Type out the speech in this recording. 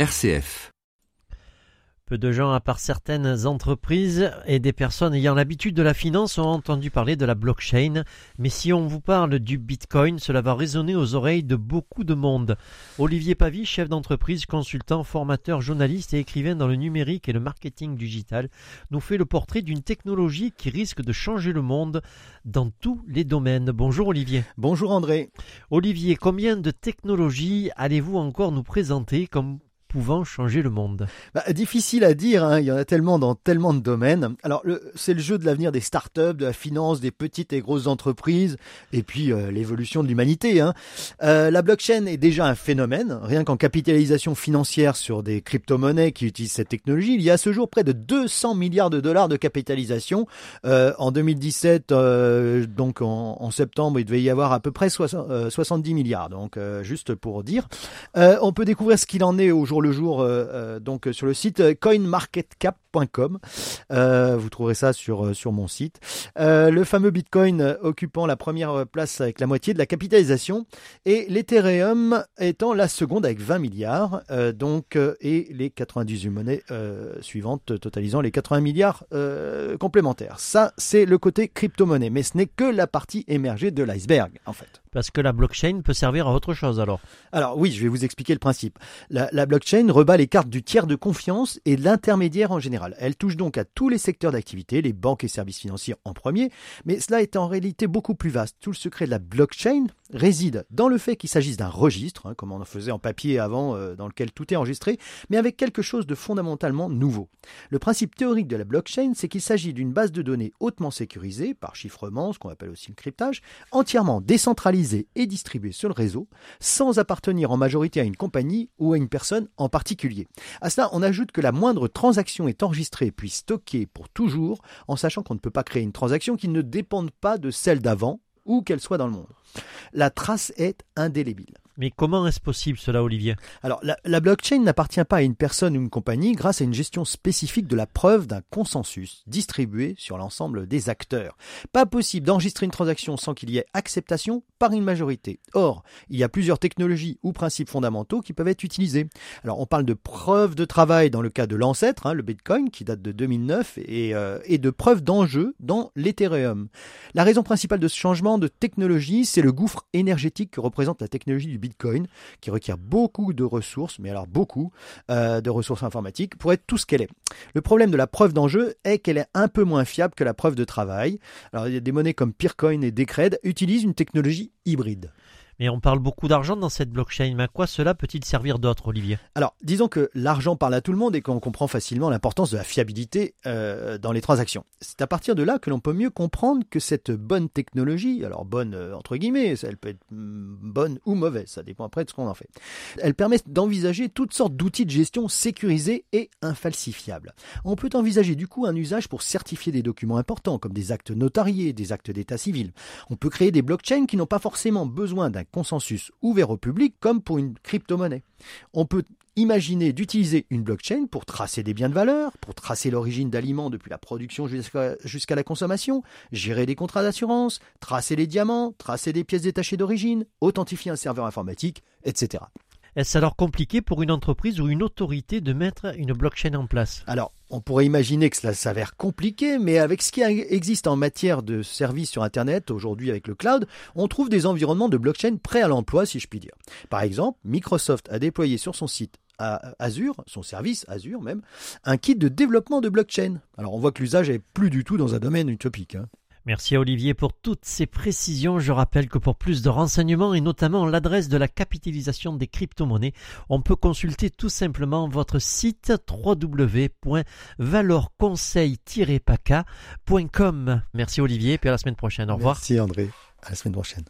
RCF. Peu de gens, à part certaines entreprises et des personnes ayant l'habitude de la finance, ont entendu parler de la blockchain. Mais si on vous parle du Bitcoin, cela va résonner aux oreilles de beaucoup de monde. Olivier Pavie, chef d'entreprise, consultant, formateur, journaliste et écrivain dans le numérique et le marketing digital, nous fait le portrait d'une technologie qui risque de changer le monde dans tous les domaines. Bonjour Olivier. Bonjour André. Olivier, combien de technologies allez-vous encore nous présenter comme pouvant changer le monde bah, Difficile à dire, hein. il y en a tellement dans tellement de domaines. Alors c'est le jeu de l'avenir des startups, de la finance, des petites et grosses entreprises, et puis euh, l'évolution de l'humanité. Hein. Euh, la blockchain est déjà un phénomène, rien qu'en capitalisation financière sur des crypto-monnaies qui utilisent cette technologie. Il y a à ce jour près de 200 milliards de dollars de capitalisation. Euh, en 2017, donc en, septembre, il devait y avoir à peu près 70 milliards. Donc juste pour dire, on peut découvrir ce qu'il en est aujourd'hui le jour euh, euh, donc sur le site euh, coinmarketcap.com. vous trouverez ça sur, sur mon site. le fameux Bitcoin occupant la première place avec la moitié de la capitalisation et l'Ethereum étant la seconde avec 20 milliards donc et les 98 monnaies suivantes totalisant les 80 milliards complémentaires. Ça c'est le côté crypto-monnaie mais ce n'est que la partie émergée de l'iceberg en fait. Parce que la blockchain peut servir à autre chose alors. Alors oui, je vais vous expliquer le principe. La, la blockchain rebat les cartes du tiers de confiance et de l'intermédiaire en général. Elle touche donc à tous les secteurs d'activité, les banques et services financiers en premier, mais cela est en réalité beaucoup plus vaste. Tout le secret de la blockchain réside dans le fait qu'il s'agisse d'un registre, hein, comme on en faisait en papier avant, euh, dans lequel tout est enregistré, mais avec quelque chose de fondamentalement nouveau. Le principe théorique de la blockchain, c'est qu'il s'agit d'une base de données hautement sécurisée, par chiffrement, ce qu'on appelle aussi le cryptage, entièrement décentralisée et distribué sur le réseau sans appartenir en majorité à une compagnie ou à une personne en particulier. À cela, on ajoute que la moindre transaction est enregistrée puis stockée pour toujours en sachant qu'on ne peut pas créer une transaction qui ne dépende pas de celle d'avant ou qu'elle soit dans le monde. La trace est indélébile. Mais comment est-ce possible cela, Olivier? Alors, la, blockchain n'appartient pas à une personne ou une compagnie grâce à une gestion spécifique de la preuve d'un consensus distribué sur l'ensemble des acteurs. Pas possible d'enregistrer une transaction sans qu'il y ait acceptation par une majorité. Or, il y a plusieurs technologies ou principes fondamentaux qui peuvent être utilisés. Alors, on parle de preuve de travail dans le cas de l'ancêtre, hein, le Bitcoin, qui date de 2009, et, euh, et de preuve d'enjeu dans l'Ethereum. La raison principale de ce changement de technologie, c'est le gouffre énergétique que représente la technologie du Bitcoin Bitcoin, qui requiert beaucoup de ressources, mais alors beaucoup euh, de ressources informatiques pour être tout ce qu'elle est. Le problème de la preuve d'enjeu est qu'elle est un peu moins fiable que la preuve de travail. Alors des monnaies comme Peercoin et Decred utilisent une technologie hybride. Mais on parle beaucoup d'argent dans cette blockchain. Mais à quoi cela peut-il servir d'autre, Olivier? Alors, disons que l'argent parle à tout le monde et qu'on comprend facilement l'importance de la fiabilité euh, dans les transactions. C'est à partir de là que l'on peut mieux comprendre que cette bonne technologie, alors bonne euh, entre guillemets, elle peut être mm, bonne ou mauvaise, ça dépend après de ce qu'on en fait. Elle permet d'envisager toutes sortes d'outils de gestion sécurisés et infalsifiables. On peut envisager du coup un usage pour certifier des documents importants comme des actes notariés, des actes d'état civil. On peut créer des blockchains qui n'ont pas forcément besoin d'un consensus ouvert au public comme pour une crypto-monnaie. On peut imaginer d'utiliser une blockchain pour tracer des biens de valeur, pour tracer l'origine d'aliments depuis la production jusqu'à la consommation, gérer des contrats d'assurance, tracer les diamants, tracer des pièces détachées d'origine, authentifier un serveur informatique, etc. Est-ce alors compliqué pour une entreprise ou une autorité de mettre une blockchain en place? Alors, on pourrait imaginer que cela s'avère compliqué, mais avec ce qui existe en matière de services sur Internet, aujourd'hui avec le cloud, on trouve des environnements de blockchain prêts à l'emploi, si je puis dire. Par exemple, Microsoft a déployé sur son site Azure, son service Azure même, un kit de développement de blockchain. Alors on voit que l'usage est plus du tout dans un domaine utopique. Hein. Merci à Olivier pour toutes ces précisions. Je rappelle que pour plus de renseignements et notamment l'adresse de la capitalisation des crypto-monnaies, on peut consulter tout simplement votre site www.valorconseil-paca.com. Merci Olivier, puis à la semaine prochaine. Au revoir. Merci André, à la semaine prochaine.